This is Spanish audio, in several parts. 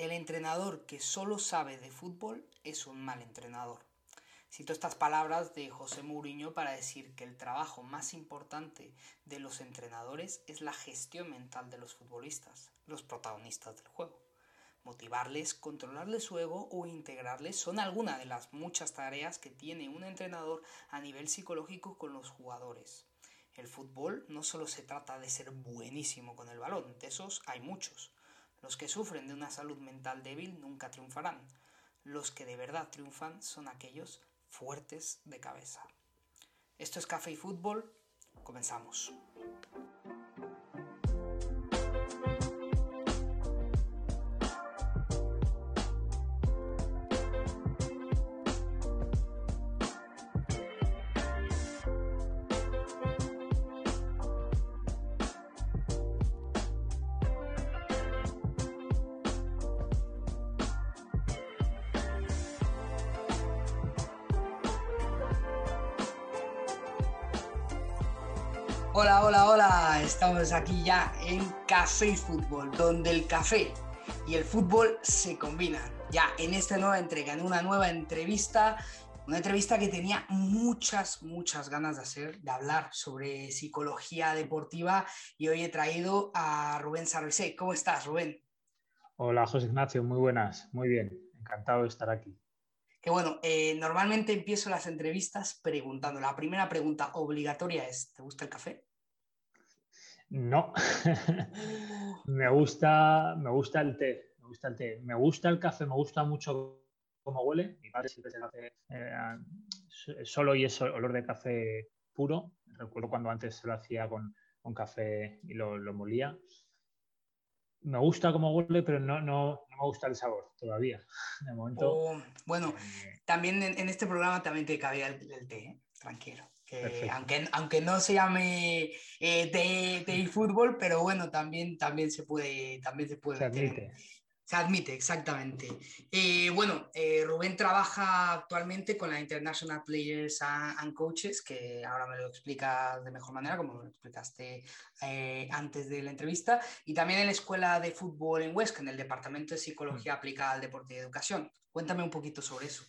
El entrenador que solo sabe de fútbol es un mal entrenador. Cito estas palabras de José Mourinho para decir que el trabajo más importante de los entrenadores es la gestión mental de los futbolistas, los protagonistas del juego. Motivarles, controlarles su ego o integrarles son algunas de las muchas tareas que tiene un entrenador a nivel psicológico con los jugadores. El fútbol no solo se trata de ser buenísimo con el balón, de esos hay muchos. Los que sufren de una salud mental débil nunca triunfarán. Los que de verdad triunfan son aquellos fuertes de cabeza. Esto es Café y Fútbol. Comenzamos. Hola. Estamos aquí ya en Café y Fútbol, donde el café y el fútbol se combinan. Ya en esta nueva entrega, en una nueva entrevista, una entrevista que tenía muchas, muchas ganas de hacer, de hablar sobre psicología deportiva y hoy he traído a Rubén Sarrisé. ¿Cómo estás, Rubén? Hola, José Ignacio, muy buenas, muy bien, encantado de estar aquí. Que bueno, eh, normalmente empiezo las entrevistas preguntando. La primera pregunta obligatoria es, ¿te gusta el café? No, me, gusta, me gusta el té, me gusta el té, me gusta el café, me gusta mucho cómo huele. Mi padre siempre se hace eh, solo y es olor de café puro. Recuerdo cuando antes se lo hacía con, café y lo, molía. Me gusta cómo huele, pero no, no, me gusta el sabor todavía. De momento. Oh, bueno, eh, también en, este programa también te cabía el, té, ¿eh? tranquilo aunque, aunque no se llame eh, de, fútbol, pero bueno, también, también se puede. También se, puede se admite. Se admite, exactamente. Eh, bueno, eh, Rubén trabaja actualmente con la International Players and, Coaches, que ahora me lo explica de mejor manera, como lo explicaste antes de la entrevista, y también en la Escuela de Fútbol en Huesca, en el Departamento de Psicología mm. Aplicada al Deporte y Educación. Cuéntame un poquito sobre eso.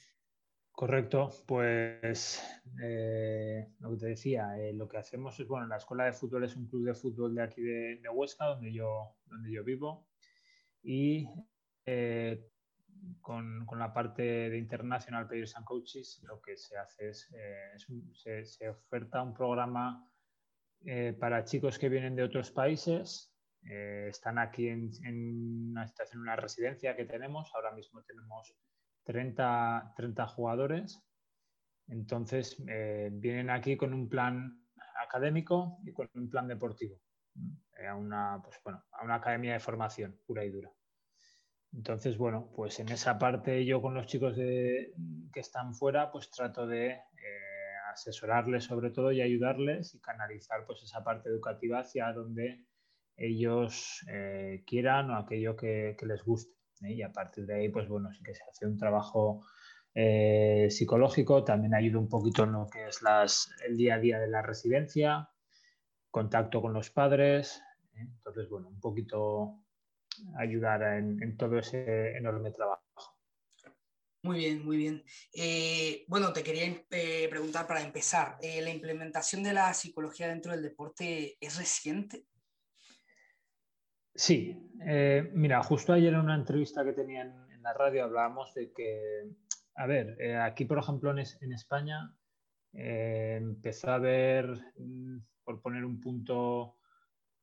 Correcto, pues eh, lo que te decía, eh, lo que hacemos es, bueno, la escuela de fútbol es un club de fútbol de aquí de, Huesca, donde yo, donde yo vivo, y eh, con, la parte de International Players and Coaches, lo que se hace es, se, oferta un programa para chicos que vienen de otros países, están aquí en, en, una, en una residencia que tenemos, ahora mismo tenemos 30, 30 jugadores. Entonces, eh, vienen aquí con un plan académico y con un plan deportivo, eh, a, una, pues, bueno, a una academia de formación pura y dura. Entonces, bueno, pues en esa parte yo con los chicos de, que están fuera, pues trato de eh, asesorarles sobre todo y ayudarles y canalizar pues esa parte educativa hacia donde ellos quieran o aquello que les guste. ¿Eh? y a partir de ahí, pues bueno, sí que se hace un trabajo eh, psicológico, también ayuda un poquito en lo que es las, el día a día de la residencia, contacto con los padres, ¿eh? entonces bueno, un poquito ayudar en, todo ese enorme trabajo. Muy bien, muy bien. bueno, te quería preguntar para empezar, ¿la implementación de la psicología dentro del deporte es reciente? Sí, eh, mira, justo ayer en una entrevista que tenía en, la radio hablábamos de que, a ver, eh, aquí por ejemplo en, España eh, empezó a haber, mm, por poner un punto,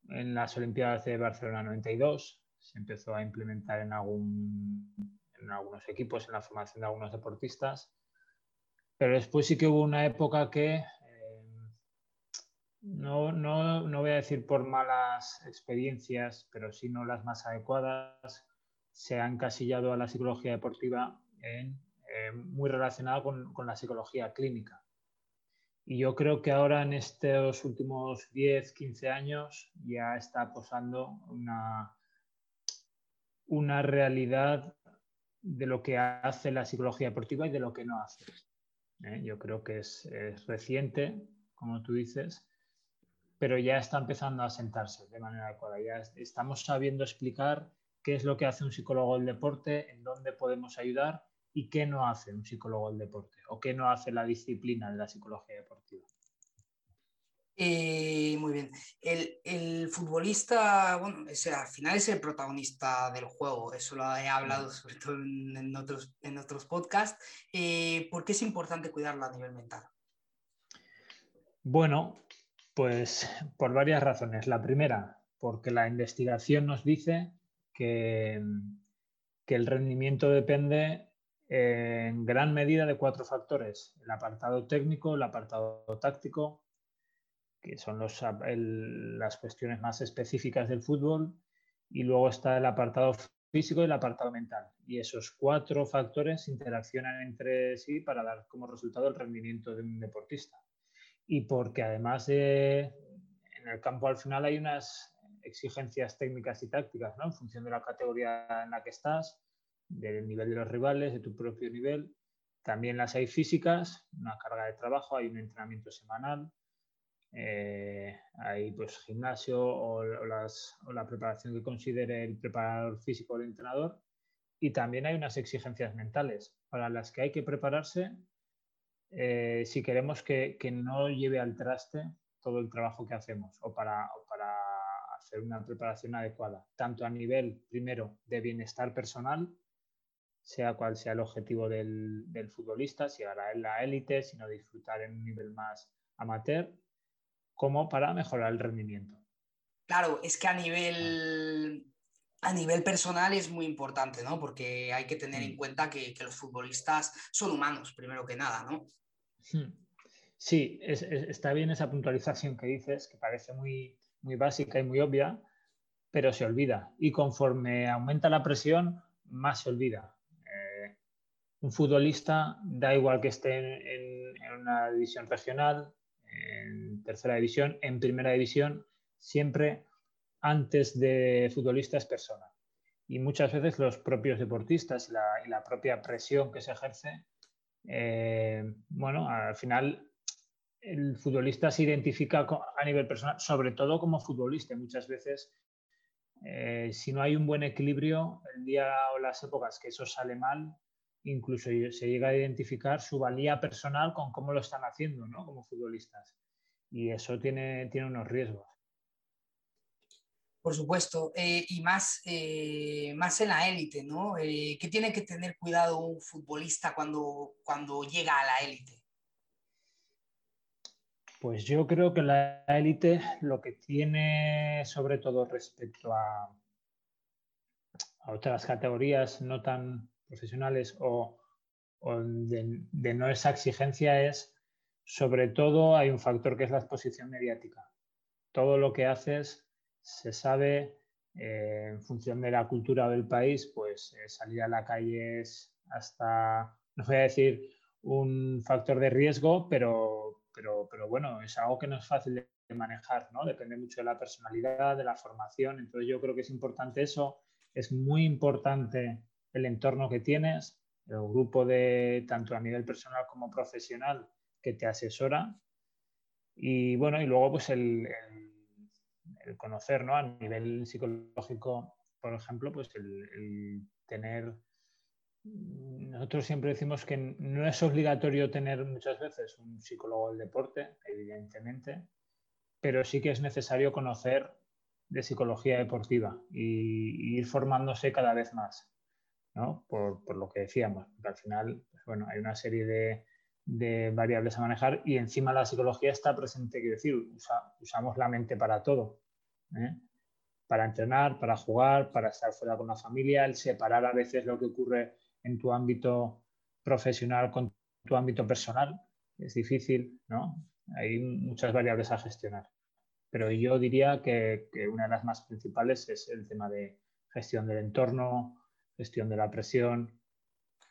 en las Olimpiadas de Barcelona 92, se empezó a implementar en, algún, en algunos equipos, en la formación de algunos deportistas, pero después sí que hubo una época que no, no, no voy a decir por malas experiencias, pero sí no las más adecuadas, se ha encasillado a la psicología deportiva eh, muy relacionada con, con, la psicología clínica. Y yo creo que ahora en estos últimos 10, 15 años ya está posando una, una realidad de lo que hace la psicología deportiva y de lo que no hace. ¿eh? Yo creo que es, es reciente, como tú dices, pero ya está empezando a sentarse de manera adecuada. Ya estamos sabiendo explicar qué es lo que hace un psicólogo del deporte, en dónde podemos ayudar y qué no hace un psicólogo del deporte o qué no hace la disciplina de la psicología deportiva. Eh, muy bien. El, futbolista, bueno, al final es el protagonista del juego. Eso lo he hablado sobre todo en, otros, en otros podcasts. Eh, ¿Por qué es importante cuidarlo a nivel mental? Bueno, pues por varias razones. La primera, porque la investigación nos dice que, el rendimiento depende en gran medida de cuatro factores. El apartado técnico, el apartado táctico, que son las cuestiones más específicas del fútbol, y luego está el apartado físico y el apartado mental. Y esos cuatro factores interaccionan entre sí para dar como resultado el rendimiento de un deportista. Y porque además en el campo al final hay unas exigencias técnicas y tácticas, ¿no? En función de la categoría en la que estás, del nivel de los rivales, de tu propio nivel. También las hay físicas, una carga de trabajo, hay un entrenamiento semanal, eh, hay pues gimnasio o, la preparación que considere el preparador físico o el entrenador. Y también hay unas exigencias mentales para las que hay que prepararse eh, si queremos que, no lleve al traste todo el trabajo que hacemos o para, para hacer una preparación adecuada, tanto a nivel, primero, de bienestar personal, sea cual sea el objetivo del, del futbolista, si ahora en la élite, sino disfrutar en un nivel más amateur, como para mejorar el rendimiento. Claro, es que a nivel, a nivel personal es muy importante, ¿no? Porque hay que tener en mm. cuenta que, los futbolistas son humanos, primero que nada, ¿no? Hmm. Sí, está bien esa puntualización que dices, que parece muy, muy básica y muy obvia, pero se olvida. Y conforme aumenta la presión, más se olvida. Eh, un futbolista, da igual que esté en una división regional, en tercera división, en primera división, siempre antes de futbolista es persona. Y muchas veces los propios deportistas y la, propia presión que se ejerce, eh, bueno, al final el futbolista se identifica a nivel personal, sobre todo como futbolista. Muchas veces, eh, si no hay un buen equilibrio, el día o las épocas que eso sale mal, incluso se llega a identificar su valía personal con cómo lo están haciendo, ¿no? Como futbolistas. Y eso tiene, tiene unos riesgos. Por supuesto, eh, y más, eh, más en la élite, ¿no? Eh, ¿Qué tiene que tener cuidado un futbolista cuando, cuando llega a la élite? Pues yo creo que la élite lo que tiene, sobre todo respecto a, a otras categorías no tan profesionales o, de, no esa exigencia es, sobre todo, hay un factor que es la exposición mediática. Todo lo que haces se sabe eh, en función de la cultura del país, pues eh, salir a la calle es hasta, no voy a decir un factor de riesgo, pero, pero, pero bueno, es algo que no es fácil de manejar, ¿no? Depende mucho de la personalidad, de la formación. Entonces yo creo que es importante eso. Es muy importante el entorno que tienes, el grupo de tanto a nivel personal como profesional que te asesora y bueno, y luego pues el, el, conocer, ¿no? A nivel psicológico, por ejemplo, pues el, tener nosotros siempre decimos que no es obligatorio tener muchas veces un psicólogo del deporte, evidentemente, pero sí que es necesario conocer de psicología deportiva y, ir formándose cada vez más. Por, lo que decíamos, porque al final, pues bueno, hay una serie de, variables a manejar y encima la psicología está presente, quiero decir, usamos la mente para todo, ¿eh? para entrenar, para jugar, para estar fuera con la familia, el separar a veces lo que ocurre en tu ámbito profesional con tu ámbito personal, es difícil, ¿no? Hay muchas variables a gestionar. Pero yo diría que una de las más principales es el tema de gestión del entorno, gestión de la presión.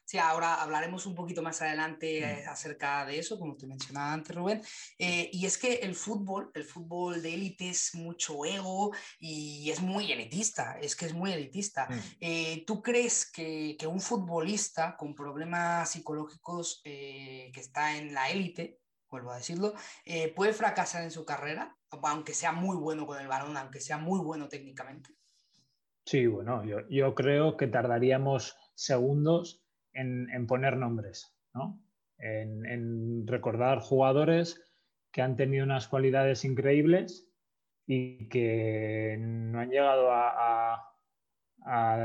Sí, ahora hablaremos un poquito más adelante eh, mm. acerca de eso, como te mencionaba antes, Rubén. Eh, y es que el fútbol, el fútbol de élite es mucho ego y es muy elitista, es que es muy elitista. Mm. Eh, ¿Tú crees que, que, un futbolista con problemas psicológicos que está en la élite, vuelvo a decirlo, puede fracasar en su carrera, aunque sea muy bueno con el balón, aunque sea muy bueno técnicamente? Sí, bueno, yo, creo que tardaríamos segundos en, poner nombres, ¿no? En, recordar jugadores que han tenido unas cualidades increíbles y que no han llegado a,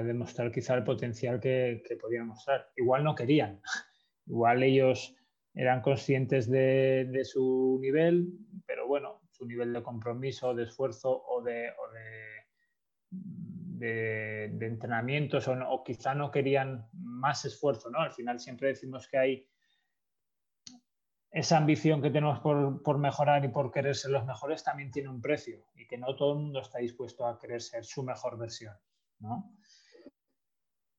demostrar quizá el potencial que, podían mostrar. Igual no querían, igual ellos eran conscientes de, su nivel, pero bueno, su nivel de compromiso, de esfuerzo o de de, entrenamientos o, quizá no querían más esfuerzo, ¿no? Al final siempre decimos que hay esa ambición que tenemos por, mejorar y por querer ser los mejores también tiene un precio y que no todo el mundo está dispuesto a querer ser su mejor versión, ¿no?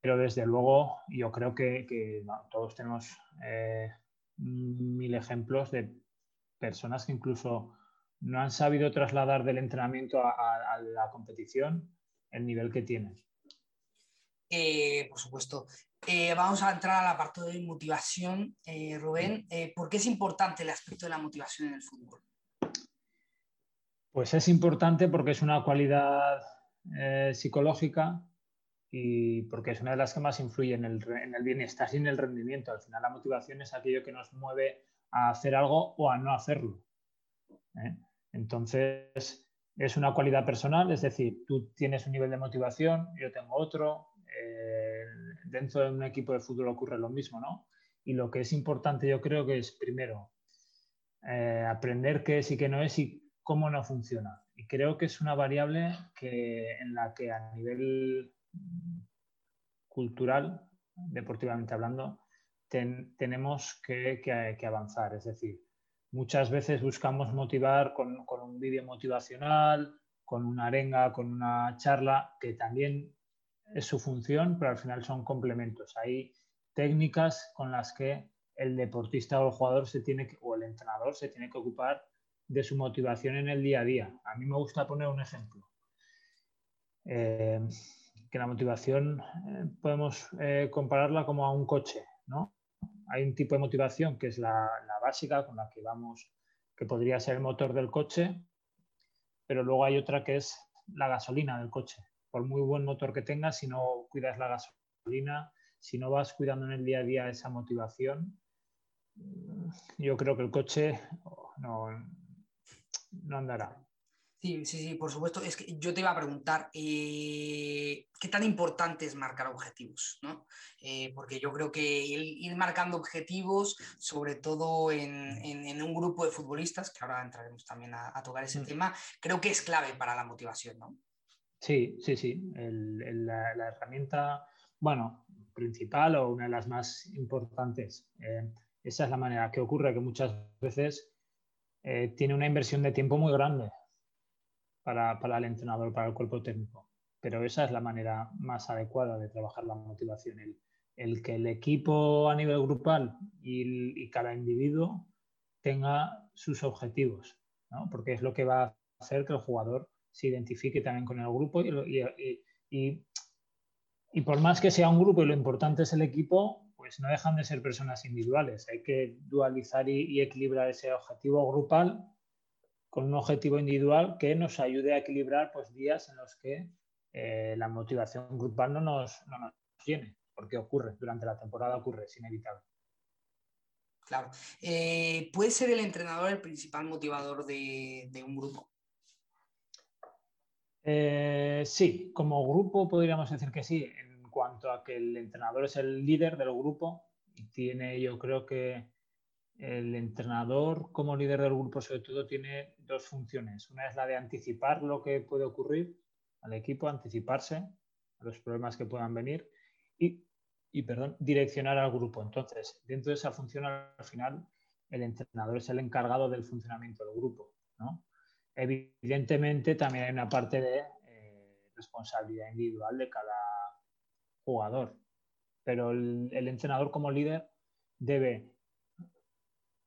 Pero desde luego yo creo que, todos tenemos eh, mil ejemplos de personas que incluso no han sabido trasladar del entrenamiento a la competición el nivel que tienen. Eh, por supuesto. Eh, vamos a entrar a la parte de motivación, eh, Rubén. ¿Por qué es importante el aspecto de la motivación en el fútbol? Pues es importante porque es una cualidad psicológica y porque es una de las que más influye en el, en el, bienestar y en el rendimiento. Al final la motivación es aquello que nos mueve a hacer algo o a no hacerlo. Entonces, es una cualidad personal, es decir, tú tienes un nivel de motivación, yo tengo otro, eh, dentro de un equipo de fútbol ocurre lo mismo, ¿no? Y lo que es importante yo creo que es primero eh, aprender qué es y qué no es y cómo no funciona. Y creo que es una variable que, en la que a nivel cultural, deportivamente hablando, tenemos que, que avanzar. Es decir, Muchas veces buscamos motivar con, un vídeo motivacional, con una arenga, con una charla, que también es su función, pero al final son complementos. Hay técnicas con las que el deportista o el jugador se tiene o el entrenador se tiene que ocupar de su motivación en el día a día. A mí me gusta poner un ejemplo. Eh, que la motivación eh, podemos eh, compararla como a un coche, ¿no? Hay un tipo de motivación que es la, básica, con la que vamos, que podría ser el motor del coche, pero luego hay otra que es la gasolina del coche. Por muy buen motor que tengas, si no cuidas la gasolina, si no vas cuidando en el día a día esa motivación, yo creo que el coche no, no andará. Sí, sí, sí, por supuesto. Es que yo te iba a preguntar, eh, ¿qué tan importante es marcar objetivos? ¿no? Eh, porque yo creo que ir marcando objetivos, sobre todo en, un grupo de futbolistas, que ahora entraremos también a, tocar ese tema, creo que es clave para la motivación, ¿no? Sí, sí, sí. la, herramienta, bueno, principal o una de las más importantes. Eh, esa es la manera que ocurre, que muchas veces tiene una inversión de tiempo muy grande para, el entrenador, para el cuerpo técnico. Pero esa es la manera más adecuada de trabajar la motivación, el, que el equipo a nivel grupal y, cada individuo tenga sus objetivos, porque es lo que va a hacer que el jugador se identifique también con el grupo y, y, por más que sea un grupo y lo importante es el equipo, pues no dejan de ser personas individuales. Hay que dualizar y, equilibrar ese objetivo grupal con un objetivo individual que nos ayude a equilibrar pues, días en los que eh, la motivación grupal no nos, no nos tiene, porque ocurre, durante la temporada ocurre, es inevitable. Claro. Eh, ¿Puede ser el entrenador el principal motivador de, un grupo? Eh, sí, como grupo podríamos decir que sí, en cuanto a que el entrenador es el líder del grupo y tiene, yo creo que el entrenador como líder del grupo sobre todo tiene dos funciones. Una es la de anticipar lo que puede ocurrir al equipo, anticiparse a los problemas que puedan venir y, perdón, direccionar al grupo. Entonces, dentro de esa función, al final, el entrenador es el encargado del funcionamiento del grupo. Evidentemente, también hay una parte de eh, responsabilidad individual de cada jugador, pero el entrenador como líder debe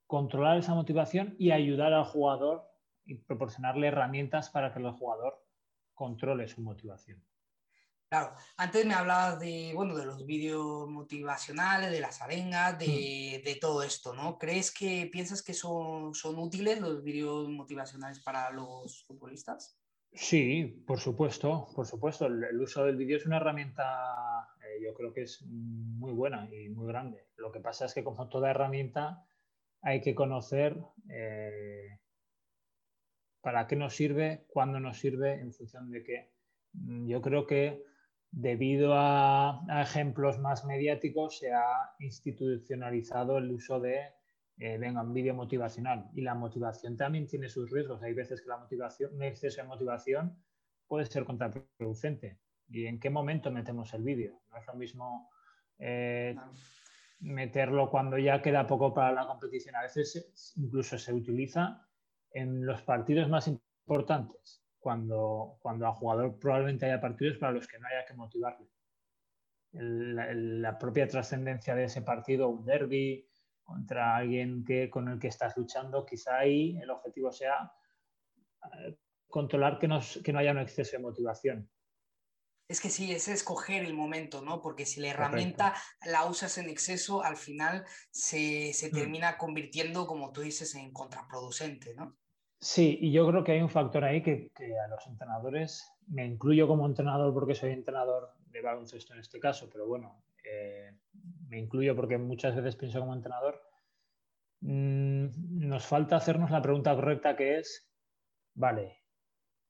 controlar esa motivación y ayudar al jugador y proporcionarle herramientas para que el jugador controle su motivación. Claro, antes me hablabas de, bueno, de los vídeos motivacionales, de las arengas, de, mm. todo esto, ¿no? ¿Crees que piensas que son, son útiles los vídeos motivacionales para los futbolistas? Sí, por supuesto, por supuesto. El, uso del vídeo es una herramienta, eh, yo creo que es muy buena y muy grande. Lo que pasa es que como toda herramienta hay que conocer eh, para qué nos sirve, cuándo nos sirve, en función de qué. Mm, yo creo que debido a, ejemplos más mediáticos se ha institucionalizado el uso de, eh, venga, un vídeo motivacional. Y la motivación también tiene sus riesgos. Hay veces que la motivación, un exceso de motivación puede ser contraproducente. ¿Y en qué momento metemos el vídeo? No es lo mismo eh, meterlo cuando ya queda poco para la competición. A veces incluso se utiliza en los partidos más importantes cuando, cuando al jugador probablemente haya partidos para los que no haya que motivarle. la, propia trascendencia de ese partido, un derby contra alguien que, con el que estás luchando, quizá ahí el objetivo sea eh, controlar que, que no haya un exceso de motivación. Es que sí, es escoger el momento, ¿no? Porque si la herramienta la usas en exceso, al final se, se mm. termina convirtiendo, como tú dices, en contraproducente, ¿no? Sí, y yo creo que hay un factor ahí que, a los entrenadores, me incluyo como entrenador porque soy entrenador de baloncesto en este caso, pero bueno, eh, me incluyo porque muchas veces pienso como entrenador, mm, nos falta hacernos la pregunta correcta que es, vale,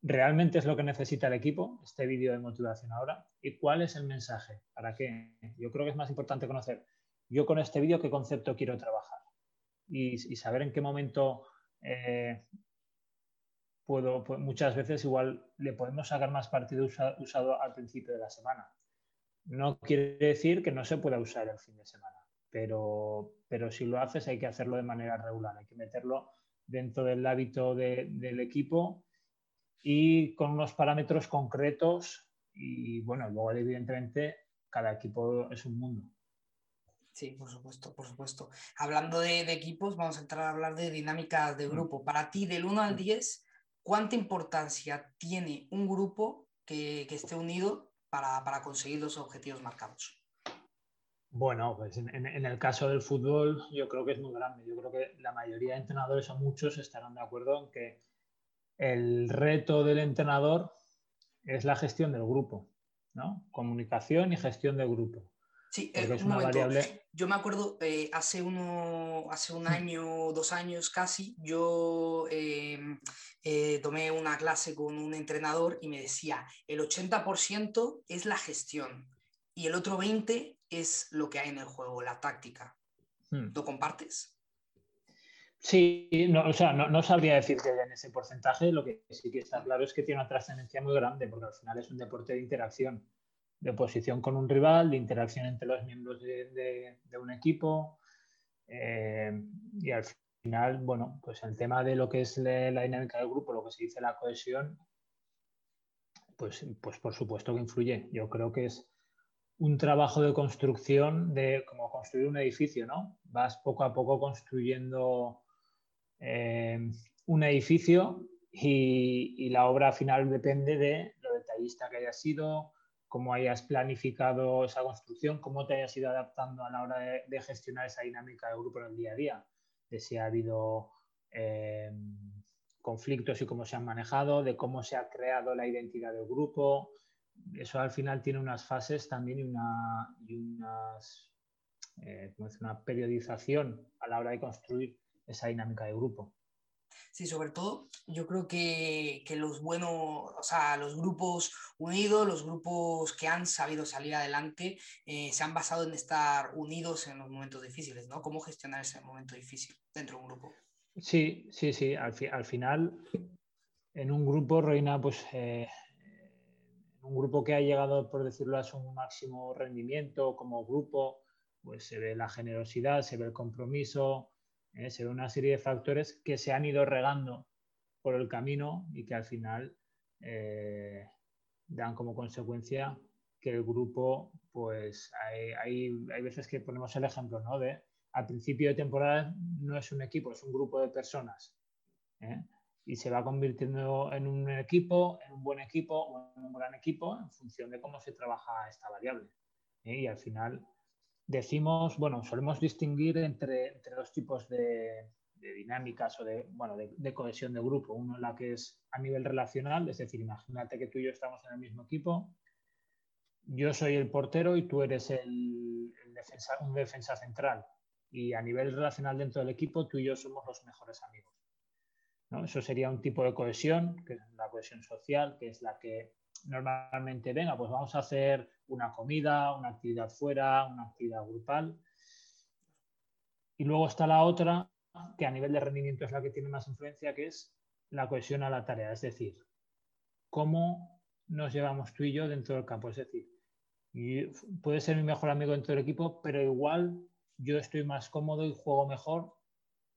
¿realmente es lo que necesita el equipo, este vídeo de motivación ahora? ¿Y cuál es el mensaje? ¿Para qué? Yo creo que es más importante conocer, yo con este vídeo, qué concepto quiero trabajar y, saber en qué momento... Eh, puedo, pues, muchas veces igual le podemos sacar más partido usado al principio de la semana. No quiere decir que no se pueda usar el fin de semana, pero, pero si lo haces hay que hacerlo de manera regular, hay que meterlo dentro del hábito del equipo y con unos parámetros concretos y bueno, luego evidentemente cada equipo es un mundo. Sí, por supuesto, por supuesto. Hablando de, de, equipos, vamos a entrar a hablar de dinámicas de mm. grupo. Para ti, del 1 al 10, ¿cuánta importancia tiene un grupo que, esté unido para, conseguir los objetivos marcados? Bueno, pues en, el caso del fútbol yo creo que es muy grande. Yo creo que la mayoría de entrenadores o muchos estarán de acuerdo en que el reto del entrenador es la gestión del grupo, ¿no? Comunicación y gestión del grupo. Sí, eh, es una variable. Yo me acuerdo eh, hace, uno, hace un año, dos años casi, yo eh, tomé una clase con un entrenador y me decía, el 80% es la gestión y el otro 20% es lo que hay en el juego, la táctica. Hmm. ¿Lo compartes? Sí, no, o sea, no, no, sabría decirte en ese porcentaje, lo que sí que está claro es que tiene una trascendencia muy grande, porque al final es un deporte de interacción de oposición con un rival, de interacción entre los miembros de, un equipo. Eh, y al final, bueno, pues el tema de lo que es la, dinámica del grupo, lo que se dice la cohesión, pues, pues por supuesto que influye. Yo creo que es un trabajo de construcción de como construir un edificio, ¿no? Vas poco a poco construyendo eh, un edificio y, y, la obra final depende de lo detallista que haya sido, cómo hayas planificado esa construcción, cómo te hayas ido adaptando a la hora de, gestionar esa dinámica del grupo en el día a día, de si ha habido eh, conflictos y cómo se han manejado, de cómo se ha creado la identidad del grupo. Eso al final tiene unas fases también y una, unas, eh, una periodización a la hora de construir esa dinámica de grupo. Sí, sobre todo yo creo que, los buenos, o sea, los grupos unidos, los grupos que han sabido salir adelante, eh, se han basado en estar unidos en los momentos difíciles, ¿no? ¿Cómo gestionar ese momento difícil dentro de un grupo? Sí, sí, sí. Al, final, en un grupo reina, pues, eh, un grupo que ha llegado, por decirlo, a su máximo rendimiento como grupo, pues se ve la generosidad, se ve el compromiso, ¿eh? se una serie de factores que se han ido regando por el camino y que al final eh, dan como consecuencia que el grupo, pues hay, hay, veces que ponemos el ejemplo, ¿no? De al principio de temporada no es un equipo, es un grupo de personas. ¿eh? Y se va convirtiendo en un equipo, en un buen equipo o en un gran equipo en función de cómo se trabaja esta variable. Y al final decimos, bueno, solemos distinguir entre, entre dos tipos de, dinámicas o de, bueno, de, cohesión de grupo. Uno la que es a nivel relacional, es decir, imagínate que tú y yo estamos en el mismo equipo, yo soy el portero y tú eres el, defensa, un defensa central. Y a nivel relacional dentro del equipo, tú y yo somos los mejores amigos. Eso sería un tipo de cohesión, que es la cohesión social, que es la que normalmente, venga, pues vamos a hacer una comida, una actividad fuera, una actividad grupal. Y luego está la otra, que a nivel de rendimiento es la que tiene más influencia, que es la cohesión a la tarea, es decir, cómo nos llevamos tú y yo dentro del campo. Es decir, puede ser mi mejor amigo dentro del equipo, pero igual yo estoy más cómodo y juego mejor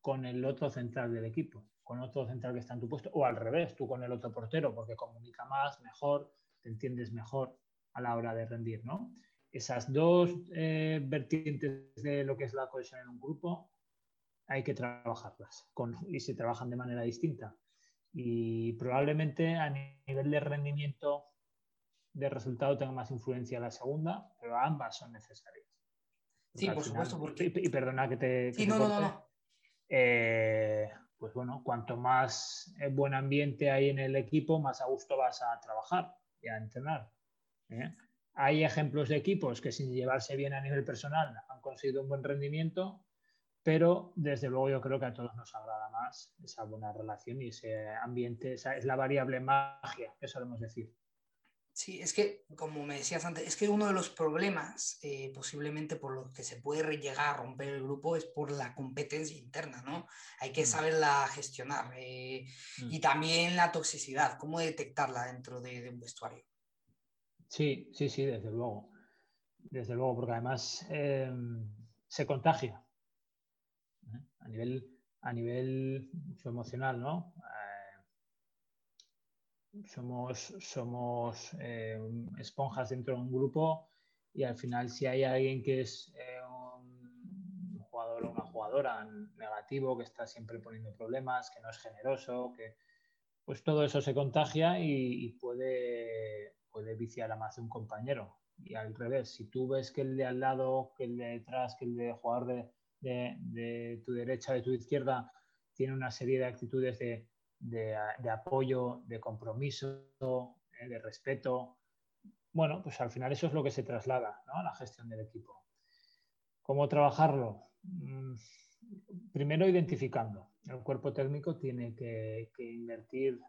con el otro central del equipo, con otro central que está en tu puesto, o al revés, tú con el otro portero, porque comunica más, mejor, te entiendes mejor a la hora de rendir, ¿no? Esas dos eh, vertientes de lo que es la cohesión en un grupo hay que trabajarlas y se trabajan de manera distinta. Y probablemente a nivel de rendimiento de resultado tenga más influencia la segunda, pero ambas son necesarias. sí, por supuesto. Porque... Y, perdona que te. sí, no, no, no, eh, pues bueno, cuanto más eh, buen ambiente hay en el equipo, más a gusto vas a trabajar y a entrenar. ¿eh? Hay ejemplos de equipos que sin llevarse bien a nivel personal han conseguido un buen rendimiento, pero desde luego yo creo que a todos nos agrada más esa buena relación y ese ambiente, esa es la variable magia que solemos decir. Sí, es que, como me decías antes, es que uno de los problemas, eh, posiblemente por los que se puede llegar a romper el grupo, es por la competencia interna, ¿no? Hay que mm. saberla gestionar. Eh, mm. Y también la toxicidad, cómo detectarla dentro de, un vestuario. Sí, sí, sí, desde luego. Desde luego, porque además em, se contagia ¿eh? a nivel, a nivel emocional, ¿no? Somos, somos eh, esponjas dentro de un grupo y al final si hay alguien que es eh, un jugador o una jugadora negativo, que está siempre poniendo problemas, que no es generoso, que pues todo eso se contagia y, puede, puede viciar a más de un compañero. Y al revés, si tú ves que el de al lado, que el de detrás, que el de jugador de, de tu derecha, de tu izquierda, tiene una serie de actitudes de de, apoyo, de compromiso, eh, de respeto. Bueno, pues al final eso es lo que se traslada a la gestión del equipo. ¿Cómo trabajarlo? Mm, primero identificando. El cuerpo técnico tiene que, invertir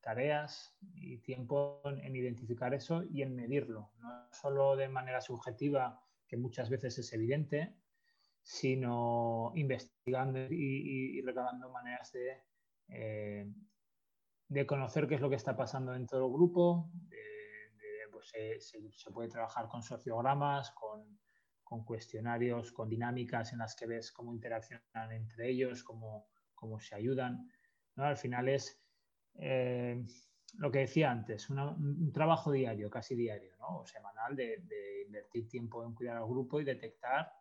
tareas y tiempo en, identificar eso y en medirlo, no solo de manera subjetiva, que muchas veces es evidente, sino investigando y, y recabando maneras de eh, de conocer qué es lo que está pasando dentro del grupo, pues, se, puede trabajar con sociogramas, con, cuestionarios, con dinámicas en las que ves cómo interaccionan entre ellos, cómo, cómo se ayudan. Al final es eh, lo que decía antes, un trabajo diario, casi diario, o semanal, de, invertir tiempo en cuidar al grupo y detectar,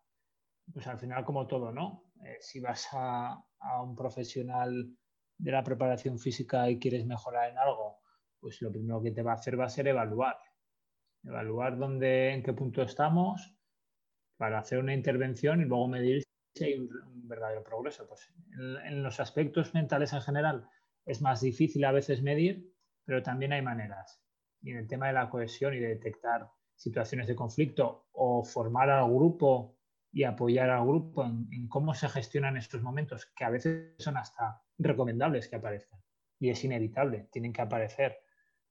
pues al final como todo, ¿no? Eh, si vas a, a un profesional de la preparación física y quieres mejorar en algo, pues lo primero que te va a hacer va a ser evaluar. Evaluar dónde, en qué punto estamos para hacer una intervención y luego medir si hay un, verdadero progreso. Pues en, los aspectos mentales en general es más difícil a veces medir, pero también hay maneras. Y en el tema de la cohesión y de detectar situaciones de conflicto o formar al grupo y apoyar al grupo en, cómo se gestionan estos momentos, que a veces son hasta recomendables que aparezcan. Y es inevitable, tienen que aparecer.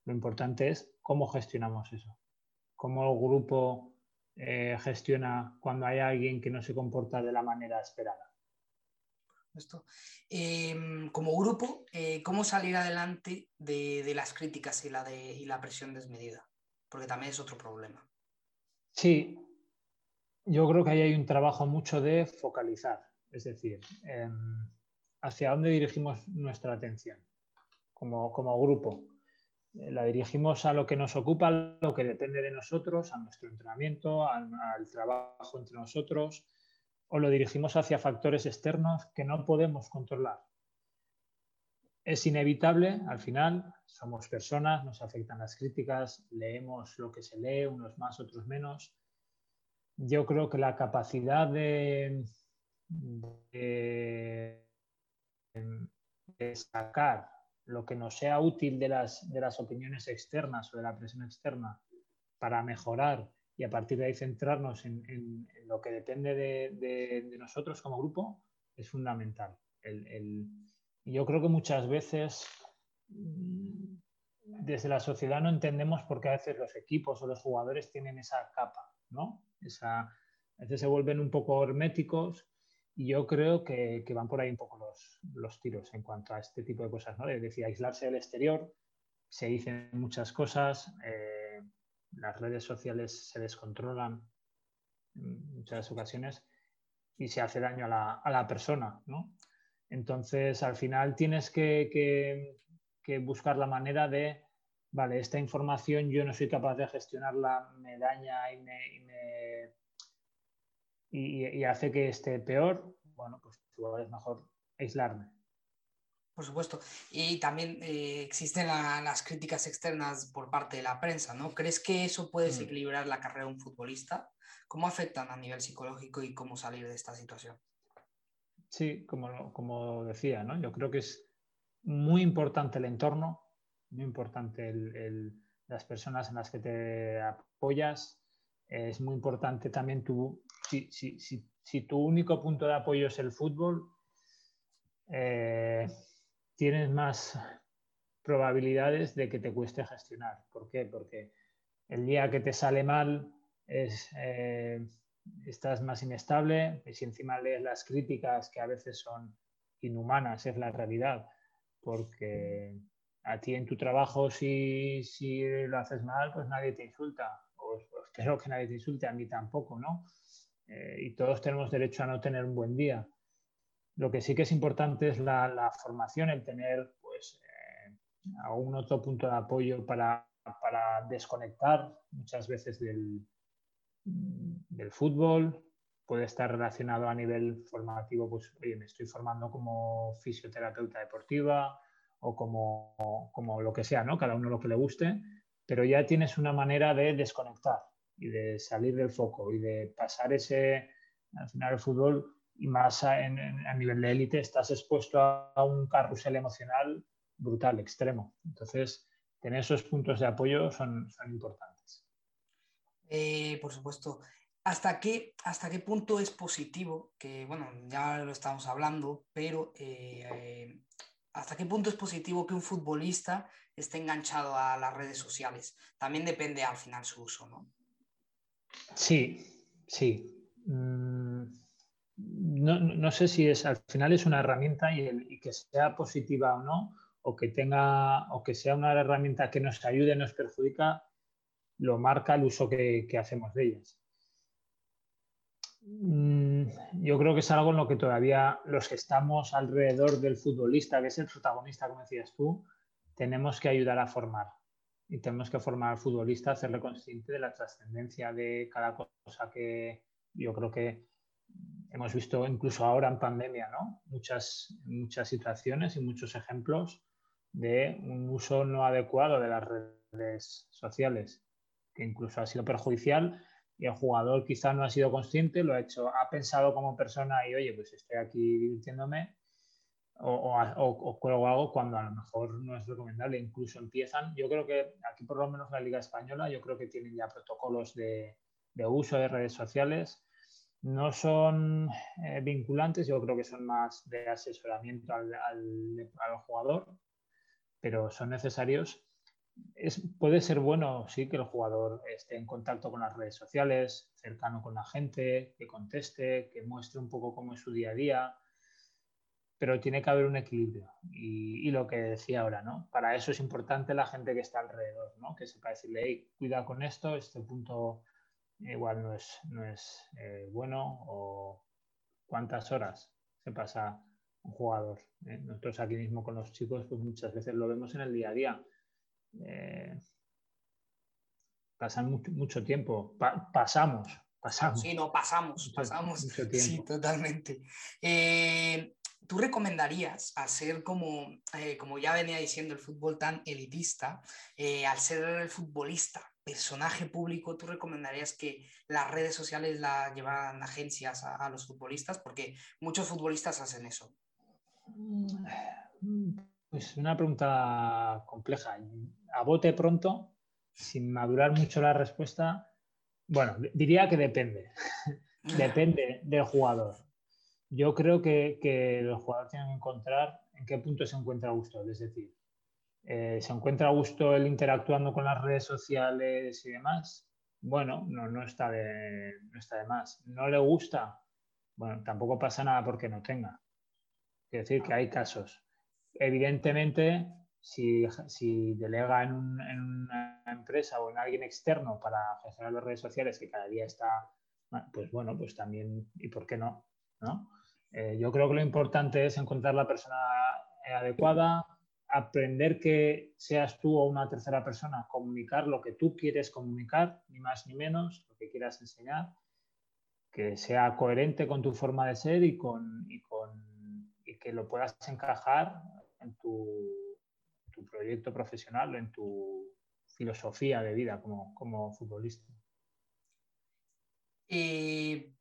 Lo importante es cómo gestionamos eso. Cómo el grupo eh, gestiona cuando hay alguien que no se comporta de la manera esperada. Esto. Em, como grupo, eh, ¿cómo salir adelante de, las críticas y la, de, y la presión desmedida? Porque también es otro problema. Sí, yo creo que ahí hay un trabajo mucho de focalizar, es decir, em, hacia dónde dirigimos nuestra atención como, grupo. Eh, la dirigimos a lo que nos ocupa, lo que depende de nosotros, a nuestro entrenamiento, al, trabajo entre nosotros, o lo dirigimos hacia factores externos que no podemos controlar. Es inevitable, al final, somos personas, nos afectan las críticas, leemos lo que se lee, unos más, otros menos, yo creo que la capacidad de, sacar lo que nos sea útil de las, de las opiniones externas o de la presión externa para mejorar y a partir de ahí centrarnos en, lo que depende de, nosotros como grupo es fundamental. El, yo creo que muchas veces mm, desde la sociedad no entendemos por qué a veces los equipos o los jugadores tienen esa capa, ¿no? A veces se vuelven un poco herméticos y yo creo que, van por ahí un poco los, los, tiros en cuanto a este tipo de cosas, ¿no? Es decir, aislarse del exterior, se dicen muchas cosas, eh, las redes sociales se descontrolan en muchas ocasiones y se hace daño a la, a la persona, ¿no? Entonces, al final tienes que, que, buscar la manera de, vale, esta información yo no soy capaz de gestionarla, me daña y me y, hace que esté peor, bueno, pues igual es mejor aislarme. Por supuesto. Y también eh, existen las críticas externas por parte de la prensa, ¿no? ¿Crees que eso puede mm. desequilibrar la carrera de un futbolista? ¿Cómo afectan a nivel psicológico y cómo salir de esta situación? Sí, como, como decía, ¿no? Yo creo que es muy importante el entorno, muy importante las personas en las que te apoyas, es muy importante también tu, si, tu único punto de apoyo es el fútbol, eh, tienes más probabilidades de que te cueste gestionar. ¿Por qué? Porque el día que te sale mal es, eh, estás más inestable y si encima lees las críticas que a veces son inhumanas, es la realidad, porque a ti en tu trabajo si, si lo haces mal, pues nadie te insulta espero que nadie te insulte, a mí tampoco, ¿no? Eh, y todos tenemos derecho a no tener un buen día. Lo que sí que es importante es la, formación, el tener pues, eh, algún otro punto de apoyo para, para desconectar muchas veces del, del fútbol. Puede estar relacionado a nivel formativo, pues, oye, me estoy formando como fisioterapeuta deportiva o como, como lo que sea, ¿no? Cada uno lo que le guste, pero ya tienes una manera de desconectar y de salir del foco y de pasar ese, al final el fútbol y más a, nivel de élite, estás expuesto a, un carrusel emocional brutal, extremo. Entonces, tener esos puntos de apoyo son, son importantes. Eh, por supuesto. ¿Hasta qué, ¿Hasta qué punto es positivo? Que bueno, ya lo estamos hablando, pero eh, ¿hasta qué punto es positivo que un futbolista esté enganchado a las redes sociales? También depende al final su uso, ¿no? Sí, sí. Mm, no, sé si es al final es una herramienta y, que sea positiva o no, o que tenga, o que sea una herramienta que nos ayude, nos perjudica, lo marca el uso que, hacemos de ellas. Mm, yo creo que es algo en lo que todavía los que estamos alrededor del futbolista, que es el protagonista, como decías tú, tenemos que ayudar a formar y tenemos que formar al futbolista, hacerle consciente de la trascendencia de cada cosa que yo creo que hemos visto incluso ahora en pandemia, ¿no? Muchas, muchas situaciones y muchos ejemplos de un uso no adecuado de las redes sociales, que incluso ha sido perjudicial y el jugador quizá no ha sido consciente, lo ha hecho, ha pensado como persona y oye, pues estoy aquí divirtiéndome o, o, hago cuando a lo mejor no es recomendable. Incluso empiezan, yo creo que aquí por lo menos la Liga Española, yo creo que tienen ya protocolos de, de uso de redes sociales. No son eh, vinculantes, yo creo que son más de asesoramiento al, al, al jugador, pero son necesarios. Es, puede ser bueno, sí, que el jugador esté en contacto con las redes sociales, cercano con la gente, que conteste, que muestre un poco cómo es su día a día, pero tiene que haber un equilibrio. Y, lo que decía ahora, ¿no? Para eso es importante la gente que está alrededor, ¿no? Que sepa decirle, hey, cuida con esto, este punto igual no es, no es eh, bueno, o cuántas horas se pasa un jugador. ¿eh? Nosotros aquí mismo con los chicos, pues muchas veces lo vemos en el día a día. Eh, pasan mucho, tiempo, pasamos, pasamos. Sí, no, pasamos, pasamos. Sí, totalmente. ¿Tú recomendarías, ser como, eh, como ya venía diciendo, el fútbol tan elitista, eh, al ser el futbolista, personaje público, ¿tú recomendarías que las redes sociales la llevaran agencias a, los futbolistas? Porque muchos futbolistas hacen eso. Pues una pregunta compleja. A bote pronto, sin madurar mucho la respuesta, bueno, diría que depende. depende del jugador. Yo creo que, que el jugador tiene que encontrar en qué punto se encuentra a gusto. Es decir, eh, ¿se encuentra a gusto el interactuando con las redes sociales y demás? Bueno, no, no, está de, no está de más. ¿No le gusta? Bueno, tampoco pasa nada porque no tenga. Es decir, que hay casos. Evidentemente, si, si delega en, una empresa o en alguien externo para gestionar las redes sociales, que cada día está, pues bueno, pues también, ¿y por qué no? ¿no? Eh, yo creo que lo importante es encontrar la persona adecuada, aprender que seas tú o una tercera persona, comunicar lo que tú quieres comunicar, ni más ni menos, lo que quieras enseñar, que sea coherente con tu forma de ser y, con, y, con, y que lo puedas encajar en tu, tu, proyecto profesional, en tu filosofía de vida como, como futbolista. Eh,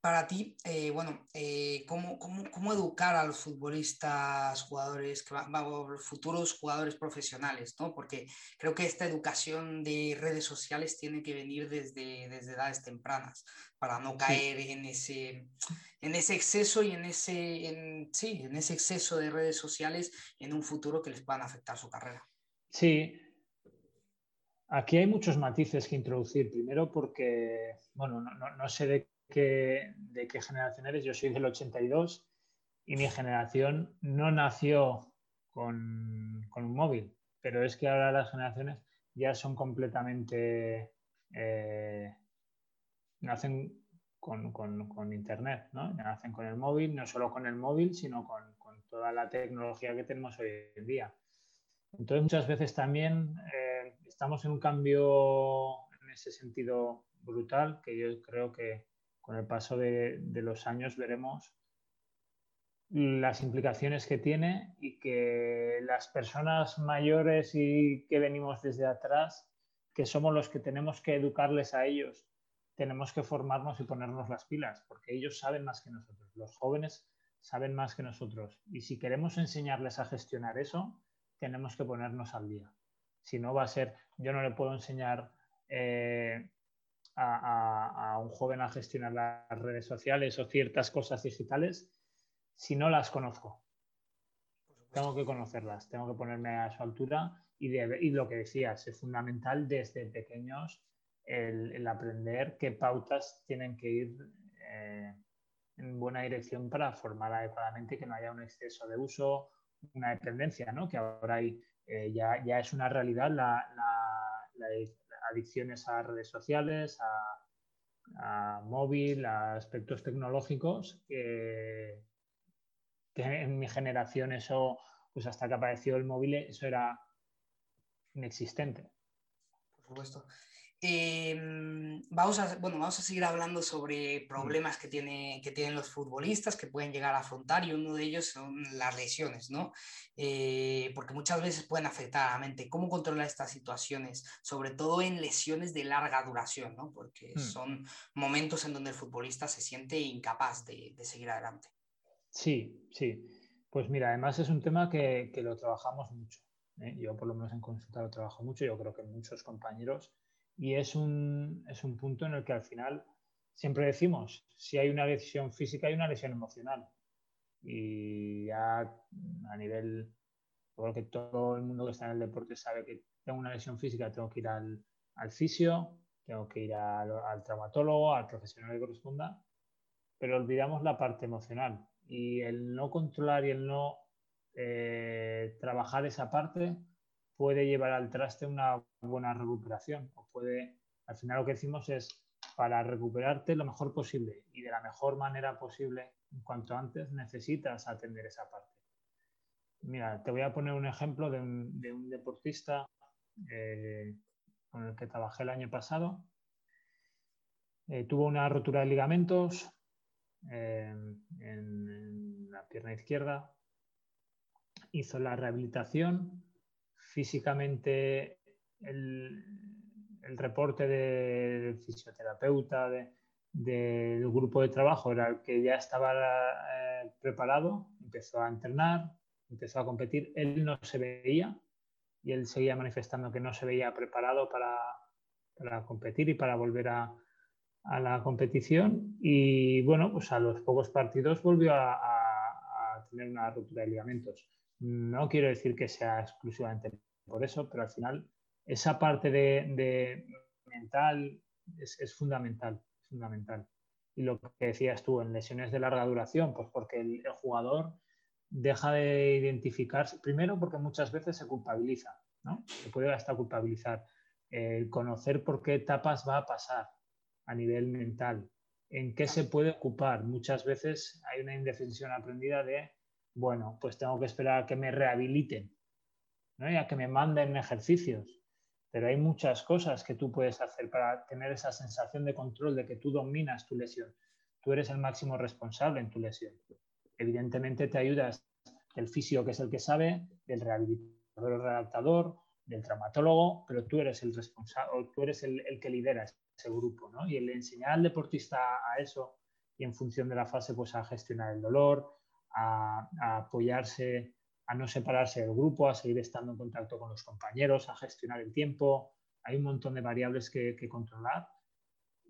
para ti, eh, bueno, eh, ¿cómo, cómo, educar a los futbolistas, jugadores, que van, futuros jugadores profesionales, ¿no? Porque creo que esta educación de redes sociales tiene que venir desde, desde edades tempranas para no caer en, ese, en ese exceso y en ese, en, sí, en ese exceso de redes sociales en un futuro que les puedan afectar su carrera. Sí, Aquí hay muchos matices que introducir. Primero porque, bueno, no, no, no sé de de qué generación eres. Yo soy del 82 y mi generación no nació con, un móvil, pero es que ahora las generaciones ya son completamente... Eh, nacen con, Internet, ¿no? Nacen con el móvil, no solo con el móvil, sino con, toda la tecnología que tenemos hoy en día. Entonces, muchas veces también eh, estamos en un cambio en ese sentido brutal que yo creo que, con el paso de, los años veremos las implicaciones que tiene y que las personas mayores y que venimos desde atrás, que somos los que tenemos que educarles a ellos, tenemos que formarnos y ponernos las pilas, porque ellos saben más que nosotros, los jóvenes saben más que nosotros. Y si queremos enseñarles a gestionar eso, tenemos que ponernos al día. Si no va a ser, yo no le puedo enseñar eh, a, un joven a gestionar las redes sociales o ciertas cosas digitales si no las conozco. Tengo que conocerlas, tengo que ponerme a su altura y, y lo que decías, es fundamental desde pequeños el, aprender qué pautas tienen que ir eh, en buena dirección para formar adecuadamente que no haya un exceso de uso, una dependencia, ¿no? que ahora hay, eh, ya, ya, es una realidad la, la, la, adicciones a redes sociales, a, móvil, a aspectos tecnológicos, que, en mi generación eso, pues hasta que apareció el móvil, eso era inexistente. Por supuesto. Em, vamos, a, bueno, vamos a seguir hablando sobre problemas que, tiene, que tienen los futbolistas que pueden llegar a afrontar y uno de ellos son las lesiones, ¿no? Eh, porque muchas veces pueden afectar a la mente. ¿Cómo controlar estas situaciones? Sobre todo en lesiones de larga duración, ¿no? Porque hmm. son momentos en donde el futbolista se siente incapaz de, seguir adelante. Sí, sí. Pues mira, además es un tema que, que lo trabajamos mucho. ¿eh? Yo por lo menos en consulta lo trabajo mucho, yo creo que muchos compañeros y es un, es un punto en el que al final siempre decimos, si hay una lesión física, hay una lesión emocional. Y ya a nivel, porque todo el mundo que está en el deporte sabe que tengo una lesión física, tengo que ir al, al fisio, tengo que ir al, traumatólogo, al profesional que corresponda, pero olvidamos la parte emocional. Y el no controlar y el no eh, trabajar esa parte puede llevar al traste una buena recuperación o puede, al final lo que decimos es para recuperarte lo mejor posible y de la mejor manera posible cuanto antes necesitas atender esa parte. Mira, te voy a poner un ejemplo de un, deportista eh, con el que trabajé el año pasado. Eh, tuvo una rotura de ligamentos eh, en la pierna izquierda, hizo la rehabilitación físicamente el, reporte del fisioterapeuta, del grupo de trabajo, era el que ya estaba eh, preparado empezó a entrenar, empezó a competir, él no se veía y él seguía manifestando que no se veía preparado para, para competir y para volver a, a, la competición y bueno, pues a los pocos partidos volvió a, a tener una ruptura de ligamentos. No quiero decir que sea exclusivamente por eso, pero al final esa parte de, mental es, fundamental, fundamental. Y lo que decías tú, en lesiones de larga duración, pues porque el, jugador deja de identificarse, primero porque muchas veces se culpabiliza, ¿no? Se puede hasta culpabilizar. El conocer por qué etapas va a pasar a nivel mental, en qué se puede ocupar. Muchas veces hay una indefensión aprendida de, bueno, pues tengo que esperar a que me rehabiliten, ¿no? y a que me manden ejercicios pero hay muchas cosas que tú puedes hacer para tener esa sensación de control de que tú dominas tu lesión. Tú eres el máximo responsable en tu lesión. Evidentemente te ayudas del fisio, que es el que sabe, del rehabilitador o redactador, del traumatólogo, pero tú eres el responsable, tú eres el, que lidera ese grupo. Y el enseñar al deportista a eso y en función de la fase, pues a gestionar el dolor, a apoyarse a no separarse del grupo, a seguir estando en contacto con los compañeros, a gestionar el tiempo. Hay un montón de variables que, controlar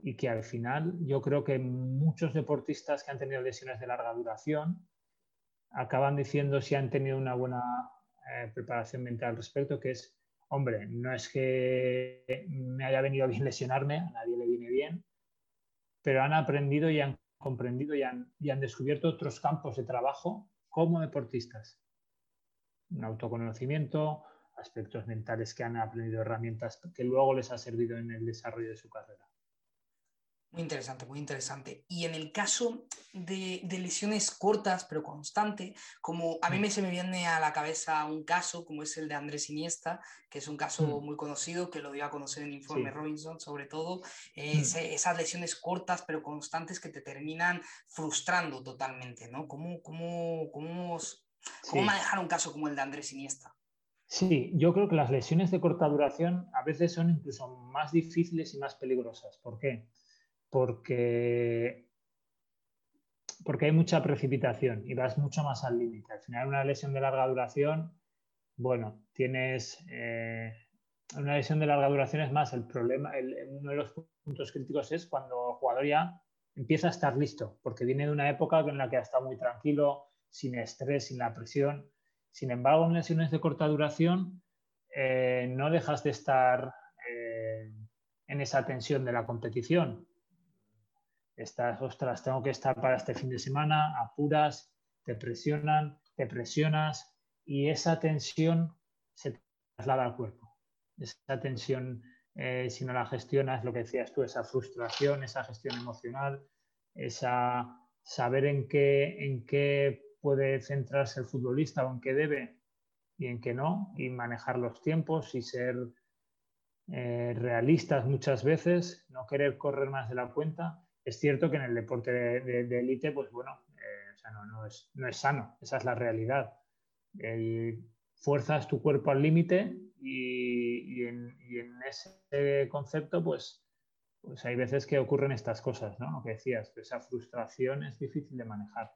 y que al final yo creo que muchos deportistas que han tenido lesiones de larga duración acaban diciendo si han tenido una buena eh, preparación mental al respecto, que es, hombre, no es que me haya venido bien lesionarme, a nadie le viene bien, pero han aprendido y han comprendido y han descubierto otros campos de trabajo como deportistas un autoconocimiento, aspectos mentales que han aprendido herramientas que luego les ha servido en el desarrollo de su carrera. Muy interesante, muy interesante. Y en el caso de, lesiones cortas pero constante, como a mí me se me viene a la cabeza un caso como es el de Andrés Iniesta, que es un caso mm. muy conocido, que lo dio a conocer en Informe Robinson sobre todo, mm. esas lesiones cortas pero constantes que te terminan frustrando totalmente, ¿no? ¿Cómo, cómo, cómo ¿Cómo manejar un caso como el de Andrés Iniesta? Sí, yo creo que las lesiones de corta duración a veces son incluso más difíciles y más peligrosas. ¿Por qué? Porque, porque hay mucha precipitación y vas mucho más al límite. Al final, una lesión de larga duración, bueno, tienes eh, una lesión de larga duración es más el problema, uno de los puntos críticos es cuando el jugador ya empieza a estar listo, porque viene de una época en la que ha estado muy tranquilo, sin estrés, sin la presión. Sin embargo, en lesiones de corta duración eh, no dejas de estar eh, en esa tensión de la competición. Estás, ostras, tengo que estar para este fin de semana, apuras, te presionan, te presionas y esa tensión se traslada al cuerpo. Esa tensión, eh, si no la gestionas, lo que decías tú, esa frustración, esa gestión emocional, esa saber en qué, en qué puede centrarse el futbolista o en qué debe y en qué no, y manejar los tiempos y ser eh, realistas muchas veces, no querer correr más de la cuenta. Es cierto que en el deporte de élite, pues bueno, eh, no, es, no, es, sano, esa es la realidad. fuerzas tu cuerpo al límite y, en, y, en, ese concepto, pues, pues hay veces que ocurren estas cosas, ¿no? Lo que decías, esa frustración es difícil de manejar.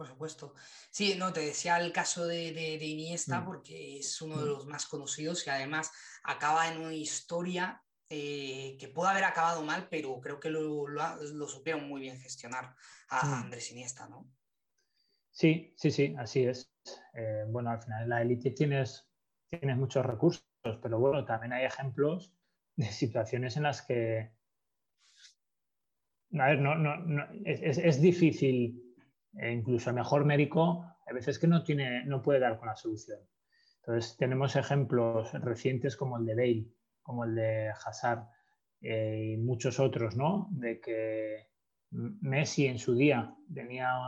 Por supuesto. Sí, no, te decía el caso de, de, Iniesta mm. porque es uno de mm. los más conocidos y además acaba en una historia eh, que puede haber acabado mal, pero creo que lo, lo, supieron muy bien gestionar a mm. Andrés Iniesta, ¿no? Sí, sí, sí, así es. Eh, bueno, al final en la élite tienes, tienes muchos recursos, pero bueno, también hay ejemplos de situaciones en las que... A ver, no, no, no es, es difícil e incluso el mejor médico, a veces que no, tiene, no puede dar con la solución. Entonces, tenemos ejemplos recientes como el de Bale, como el de Hazard eh, y muchos otros, ¿no? De que Messi en su día tenía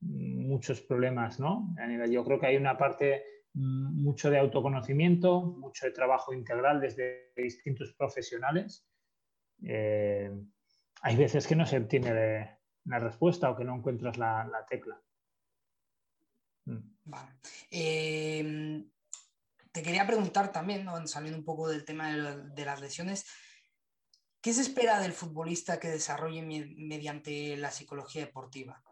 muchos problemas, ¿no? Yo creo que hay una parte mm, mucho de autoconocimiento, mucho de trabajo integral desde distintos profesionales. Eh, hay veces que no se obtiene de, la respuesta o que no encuentras la, tecla. Mm. Em, te quería preguntar también, saliendo un poco del tema de, las lesiones, ¿qué se espera del futbolista que desarrolle mediante la psicología deportiva?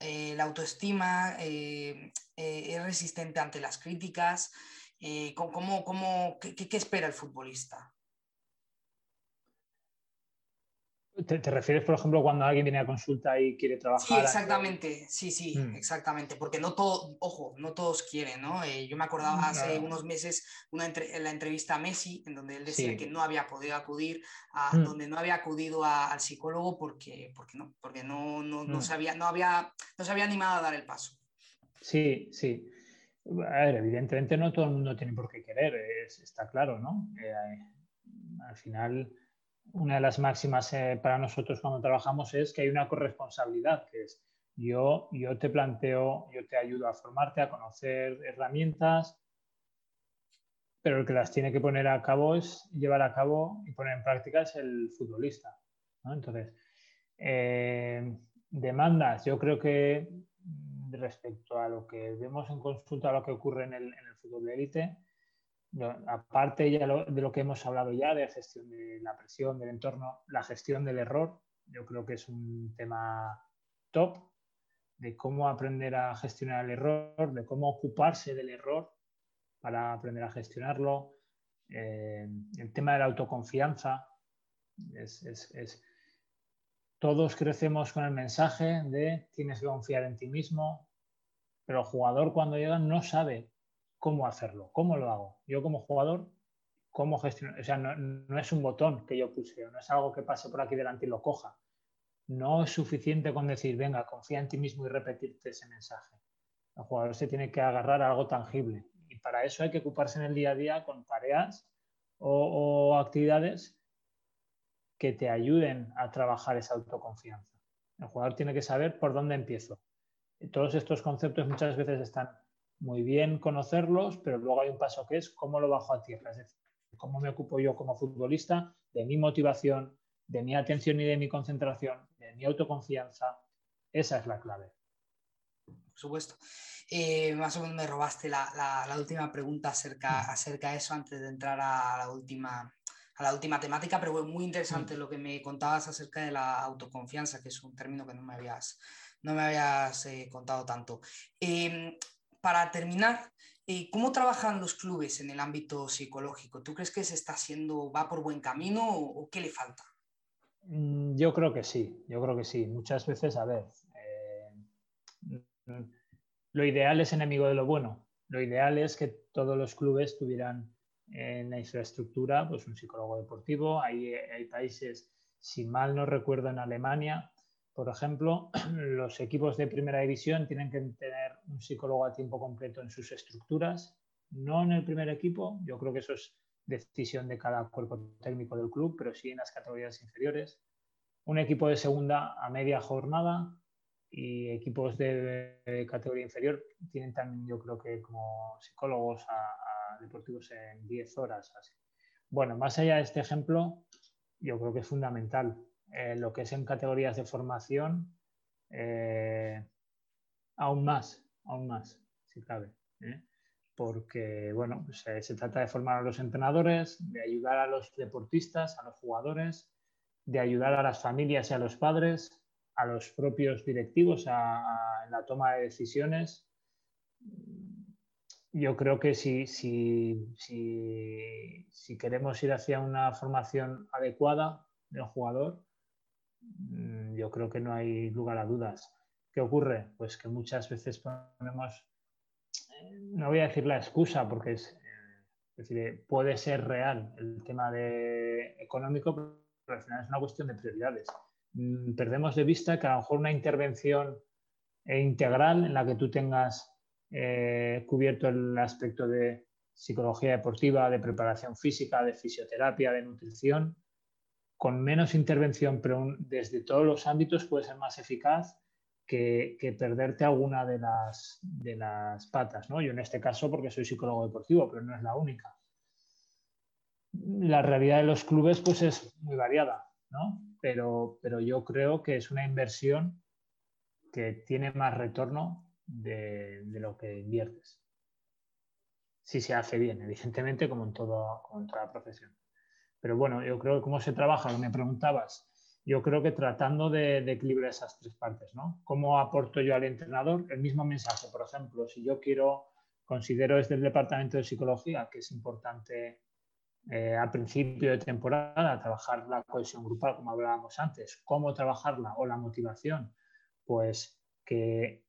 eh, la autoestima, eh, es resistente ante las críticas. ¿cómo, cómo, qué espera el futbolista? ¿Te, refieres, por ejemplo, cuando alguien viene a consulta y quiere trabajar? Sí, exactamente, sí, sí, mm. exactamente, porque no todo, ojo, no todos quieren, ¿no? Eh, yo me acordaba mm, hace unos meses una en la entrevista a Messi, en donde él decía que no había podido acudir, a, mm. donde no había acudido al psicólogo porque, porque no, porque no, no, no, se había, no, había, no se había animado a dar el paso. Sí, sí. A ver, evidentemente no todo el mundo tiene por qué querer, está claro, ¿no? Eh, al final una de las máximas eh, para nosotros cuando trabajamos es que hay una corresponsabilidad, que es yo, yo te planteo, yo te ayudo a formarte, a conocer herramientas, pero el que las tiene que poner a cabo es llevar a cabo y poner en práctica es el futbolista. Entonces, eh, demandas, yo creo que respecto a lo que vemos en consulta, a lo que ocurre en el, en el fútbol de élite, aparte ya de lo que hemos hablado ya de gestión de la presión del entorno, la gestión del error, yo creo que es un tema top de cómo aprender a gestionar el error, de cómo ocuparse del error para aprender a gestionarlo. Eh, el tema de la autoconfianza. es, todos crecemos con el mensaje de tienes que confiar en ti mismo, pero el jugador cuando llega no sabe cómo hacerlo, cómo lo hago. Yo como jugador, cómo gestionar. O sea, no, es un botón que yo puse, no es algo que pase por aquí delante y lo coja. No es suficiente con decir, venga, confía en ti mismo y repetirte ese mensaje. El jugador se tiene que agarrar a algo tangible. Y para eso hay que ocuparse en el día a día con tareas o, actividades que te ayuden a trabajar esa autoconfianza. El jugador tiene que saber por dónde empiezo. todos estos conceptos muchas veces están muy bien conocerlos, pero luego hay un paso que es cómo lo bajo a tierra, es decir, cómo me ocupo yo como futbolista de mi motivación, de mi atención y de mi concentración, de mi autoconfianza. Esa es la clave. Por supuesto. Eh, más o menos me robaste la, última pregunta acerca, acerca de eso antes de entrar a la última, a la última temática, pero fue muy interesante lo que me contabas acerca de la autoconfianza, que es un término que no me habías, no me habías eh, contado tanto. Em, para terminar, eh, ¿cómo trabajan los clubes en el ámbito psicológico? ¿Tú crees que se está haciendo, va por buen camino o, qué le falta? Mm, yo creo que sí, yo creo que sí. Muchas veces, a ver, eh, lo ideal es enemigo de lo bueno. Lo ideal es que todos los clubes tuvieran en la infraestructura pues, un psicólogo deportivo. Hay, hay países, si mal no recuerdo, en Alemania, por ejemplo, los equipos de primera división tienen que tener un psicólogo a tiempo completo en sus estructuras, no en el primer equipo, yo creo que eso es decisión de cada cuerpo técnico del club, pero sí en las categorías inferiores. Un equipo de segunda a media jornada y equipos de, categoría inferior tienen también, yo creo que como psicólogos a, deportivos en 10 horas. Bueno, más allá de este ejemplo, yo creo que es fundamental eh, lo que es en categorías de formación, eh, aún más, aún más, si cabe. ¿eh? Porque, bueno, pues, se trata de formar a los entrenadores, de ayudar a los deportistas, a los jugadores, de ayudar a las familias y a los padres, a los propios directivos en la toma de decisiones. Yo creo que si, si, si queremos ir hacia una formación adecuada del jugador, Mm, yo creo que no hay lugar a dudas. ¿Qué ocurre? Pues que muchas veces ponemos, eh, no voy a decir la excusa porque es, eh, decir, puede ser real el tema de económico, pero al final es una cuestión de prioridades. Mm, perdemos de vista que a lo mejor una intervención eh, integral en la que tú tengas cubierto el aspecto de psicología deportiva, de preparación física, de fisioterapia, de nutrición, con menos intervención, pero desde todos los ámbitos puede ser más eficaz que, perderte alguna de las, de las patas. ¿no? Yo en este caso, porque soy psicólogo deportivo, pero no es la única. La realidad de los clubes pues es muy variada, ¿no? pero, pero yo creo que es una inversión que tiene más retorno de, lo que inviertes. Si se hace bien, evidentemente, como en, todo, como toda profesión. Pero bueno, yo creo que cómo se trabaja, me preguntabas, yo creo que tratando de, equilibrar esas tres partes, ¿no? ¿Cómo aporto yo al entrenador el mismo mensaje? Por ejemplo, si yo quiero, considero desde el departamento de psicología que es importante eh, al principio de temporada trabajar la cohesión grupal, como hablábamos antes, cómo trabajarla o la motivación, pues que,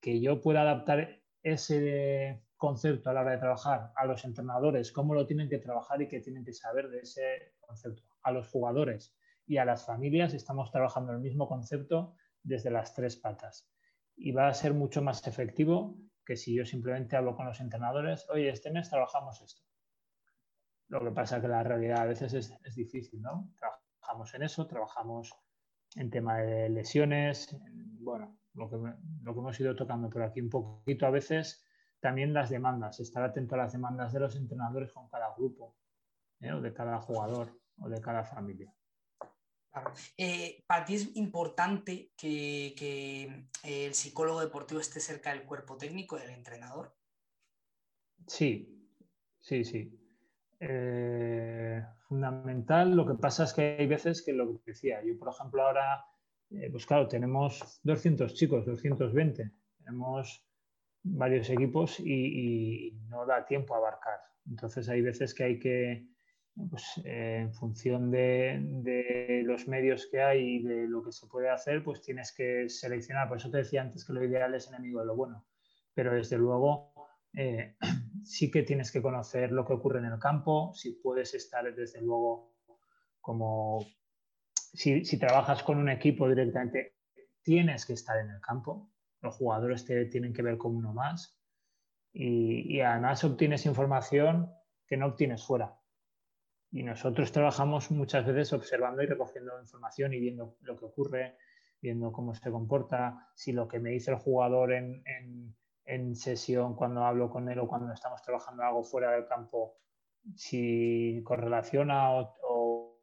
que yo pueda adaptar ese concepto a la hora de trabajar a los entrenadores, cómo lo tienen que trabajar y qué tienen que saber de ese concepto. A los jugadores y a las familias estamos trabajando el mismo concepto desde las tres patas. Y va a ser mucho más efectivo que si yo simplemente hablo con los entrenadores, oye, este mes trabajamos esto. Lo que pasa es que la realidad a veces es, difícil, ¿no? Trabajamos en eso, trabajamos en tema de lesiones, bueno, lo que, lo que hemos ido tocando por aquí un poquito a veces, también las demandas, estar atento a las demandas de los entrenadores con cada grupo, ¿eh? o de cada jugador, o de cada familia. Eh, ¿Para ti es importante que, que, el psicólogo deportivo esté cerca del cuerpo técnico, del entrenador? Sí, sí, sí. Eh, fundamental. Lo que pasa es que hay veces que lo que decía, yo por ejemplo ahora, eh, pues claro, tenemos 200 chicos, 220, tenemos varios equipos y, no da tiempo a abarcar. Entonces hay veces que hay que, pues, eh, en función de, los medios que hay y de lo que se puede hacer, pues tienes que seleccionar. Por eso te decía antes que lo ideal es enemigo de lo bueno. Pero desde luego eh, sí que tienes que conocer lo que ocurre en el campo, si puedes estar desde luego como, si, trabajas con un equipo directamente, tienes que estar en el campo, los jugadores te tienen que ver como uno más y, además obtienes información que no obtienes fuera. Y nosotros trabajamos muchas veces observando y recogiendo información y viendo lo que ocurre, viendo cómo se comporta, si lo que me dice el jugador en en sesión cuando hablo con él o cuando estamos trabajando algo fuera del campo, si correlaciona o,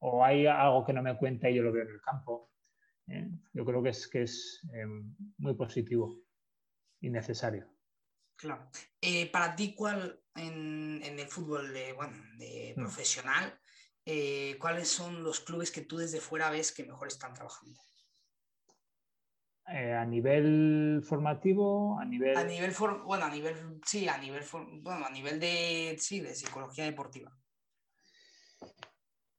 o, hay algo que no me cuenta y yo lo veo en el campo. ¿eh? Yo creo que es, que es em, muy positivo y necesario. Claro. Eh, para ti, ¿cuál en, en, el fútbol de, bueno, de mm. profesional, eh, cuáles son los clubes que tú desde fuera ves que mejor están trabajando? Eh, a nivel formativo, a nivel... A nivel, bueno, a nivel, sí, a nivel, bueno, a nivel de, sí, de psicología deportiva.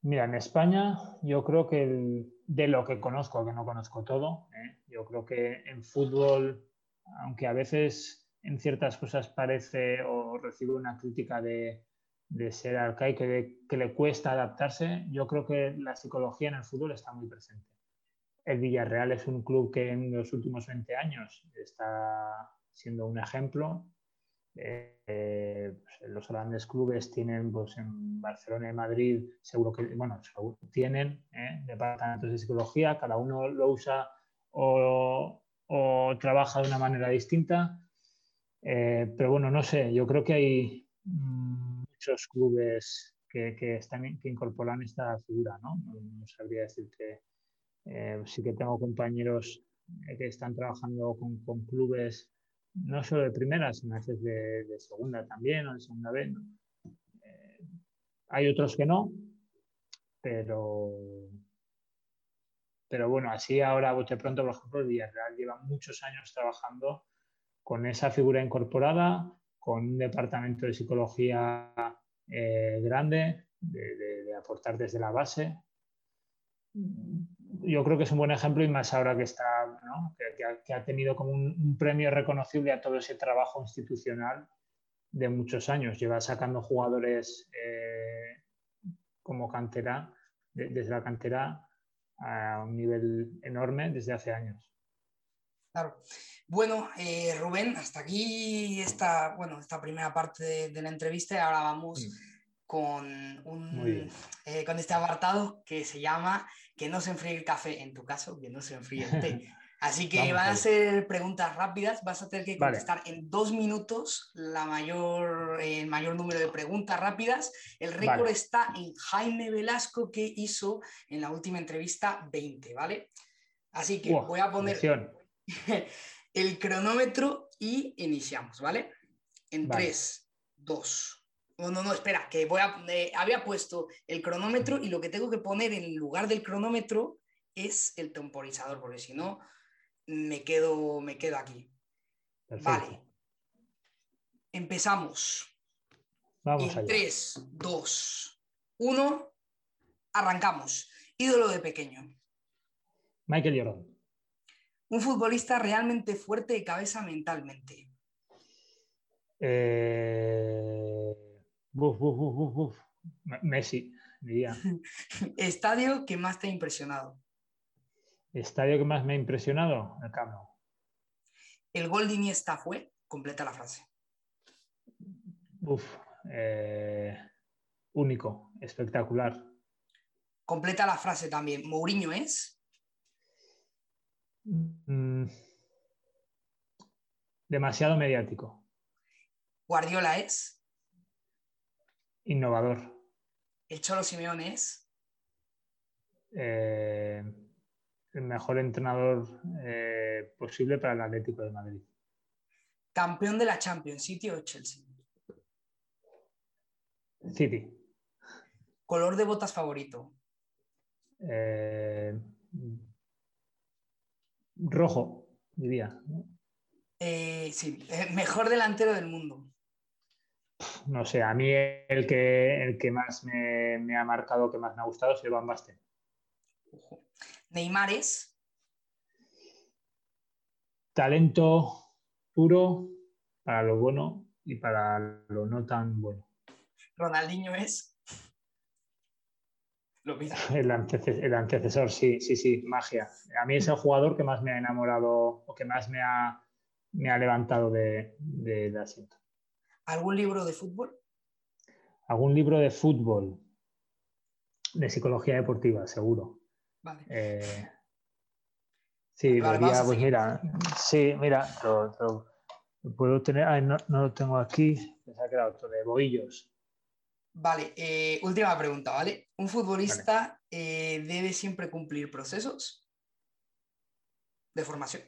Mira, en España yo creo que de lo que conozco, que no conozco todo, ¿eh? yo creo que en fútbol, aunque a veces en ciertas cosas parece o recibe una crítica de, de ser arcaico de que le cuesta adaptarse, yo creo que la psicología en el fútbol está muy presente el Villarreal es un club que en los últimos 20 años está siendo un ejemplo. Eh, pues, los grandes clubes tienen, pues en Barcelona y Madrid, seguro que, bueno, tienen ¿eh? departamentos de psicología, cada uno lo usa o, trabaja de una manera distinta. Eh, pero bueno, no sé, yo creo que hay muchos clubes que, están, que incorporan esta figura, ¿no? No, no sabría decirte eh, sí que tengo compañeros eh, que están trabajando con, clubes no solo de primera, sino a veces de, segunda también o de segunda vez. Eh, hay otros que no, pero, pero bueno, así ahora bote pronto, por ejemplo, el Villarreal lleva muchos años trabajando con esa figura incorporada, con un departamento de psicología grande, de aportar desde la base yo creo que es un buen ejemplo y más ahora que está, que, ha, tenido como un, premio reconocible a todo ese trabajo institucional de muchos años. Lleva sacando jugadores eh, como cantera, desde la cantera a un nivel enorme desde hace años. Claro. Bueno, eh, Rubén, hasta aquí esta, bueno, esta primera parte de, la entrevista y ahora vamos con, un, eh, con este apartado que se llama que no se enfríe el café, en tu caso, que no se enfríe el té. Así que van a ser preguntas rápidas, vas a tener que contestar en dos minutos la mayor, el mayor número de preguntas rápidas. El récord está en Jaime Velasco que hizo en la última entrevista 20, ¿vale? Así que voy a poner el cronómetro y iniciamos, ¿vale? En 3, 2, No, no, no, espera, que voy a, eh, había puesto el cronómetro y lo que tengo que poner en lugar del cronómetro es el temporizador, porque si no, me quedo, me quedo aquí. Vale. Empezamos. Vamos en 3, 2, 1, arrancamos. Ídolo de pequeño. Michael Jordan. Un futbolista realmente fuerte de cabeza mentalmente. Eh... Messi, diría. Estadio que más te ha impresionado. Estadio que más me ha impresionado, el Camp El gol de Iniesta fue, completa la frase. Uf, eh, único, espectacular. Completa la frase también. Mourinho es. Mm, demasiado mediático. Guardiola es. Innovador. El Cholo Simeone es. Eh, el mejor entrenador eh, posible para el Atlético de Madrid. Campeón de la Champions, City o Chelsea. City. Color de botas favorito. Eh, rojo, diría. Eh, sí, mejor delantero del mundo. No sé, a mí el que, el que más me, ha marcado, que más me ha gustado es el Van Basten. Neymar es. Talento puro para lo bueno y para lo no tan bueno. Ronaldinho es. El, antecesor, sí, sí, sí, magia. A mí es el jugador que más me ha enamorado o que más me ha, me ha levantado de, de, asiento. ¿Algún libro de fútbol? ¿Algún libro de fútbol? De psicología deportiva, seguro. Vale. Eh, sí, pues mira, sí, mira, lo, puedo tener, no, no, lo tengo aquí, se ha quedado de Boillos. Vale, eh, última pregunta, ¿vale? ¿Un futbolista eh, debe siempre cumplir procesos de formación?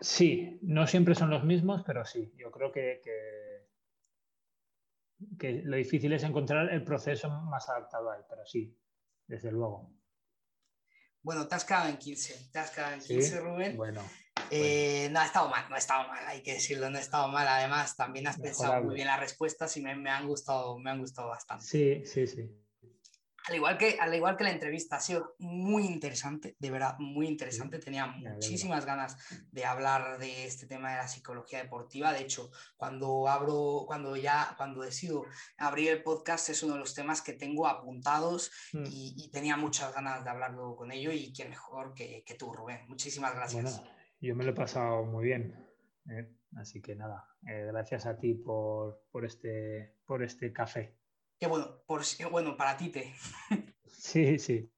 Sí, no siempre son los mismos, pero sí, yo creo que, que, lo difícil es encontrar el proceso más adaptado a él, pero sí, desde luego. Bueno, te has quedado en 15, te has quedado en 15, Rubén. Bueno. Eh, no ha estado mal, no ha estado mal, hay que decirlo, no ha estado mal. Además, también has pensado muy bien las respuestas y me, me, han gustado, me han gustado bastante. Sí, sí, sí. Al igual, que, al igual que la entrevista ha sido muy interesante, de verdad, muy interesante. Tenía muchísimas ganas de hablar de este tema de la psicología deportiva. De hecho, cuando abro, cuando ya, cuando decido abrir el podcast, es uno de los temas que tengo apuntados mm. y, tenía muchas ganas de hablarlo con ello. Y quién mejor que, que tú, Rubén. Muchísimas gracias. Yo me lo he pasado muy bien. ¿eh? Así que nada, eh, gracias a ti por, por, este, por este café. Qué bueno, por, bueno, para ti te. Sí, sí.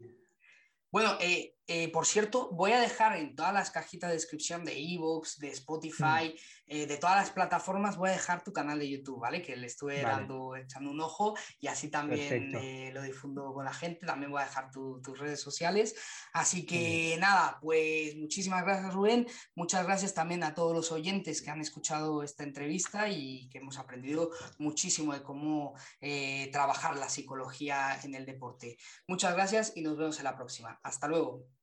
Bueno, eh, eh, por cierto, voy a dejar en todas las cajitas de descripción de Evox, de Spotify, mm. eh, de todas las plataformas, voy a dejar tu canal de YouTube, ¿vale? Que le estuve dando, echando un ojo y así también eh, lo difundo con la gente. También voy a dejar tus redes sociales. Así que nada, pues muchísimas gracias, Rubén. Muchas gracias también a todos los oyentes que han escuchado esta entrevista y que hemos aprendido muchísimo de cómo trabajar la psicología en el deporte. Muchas gracias y nos vemos en la próxima. Hasta luego.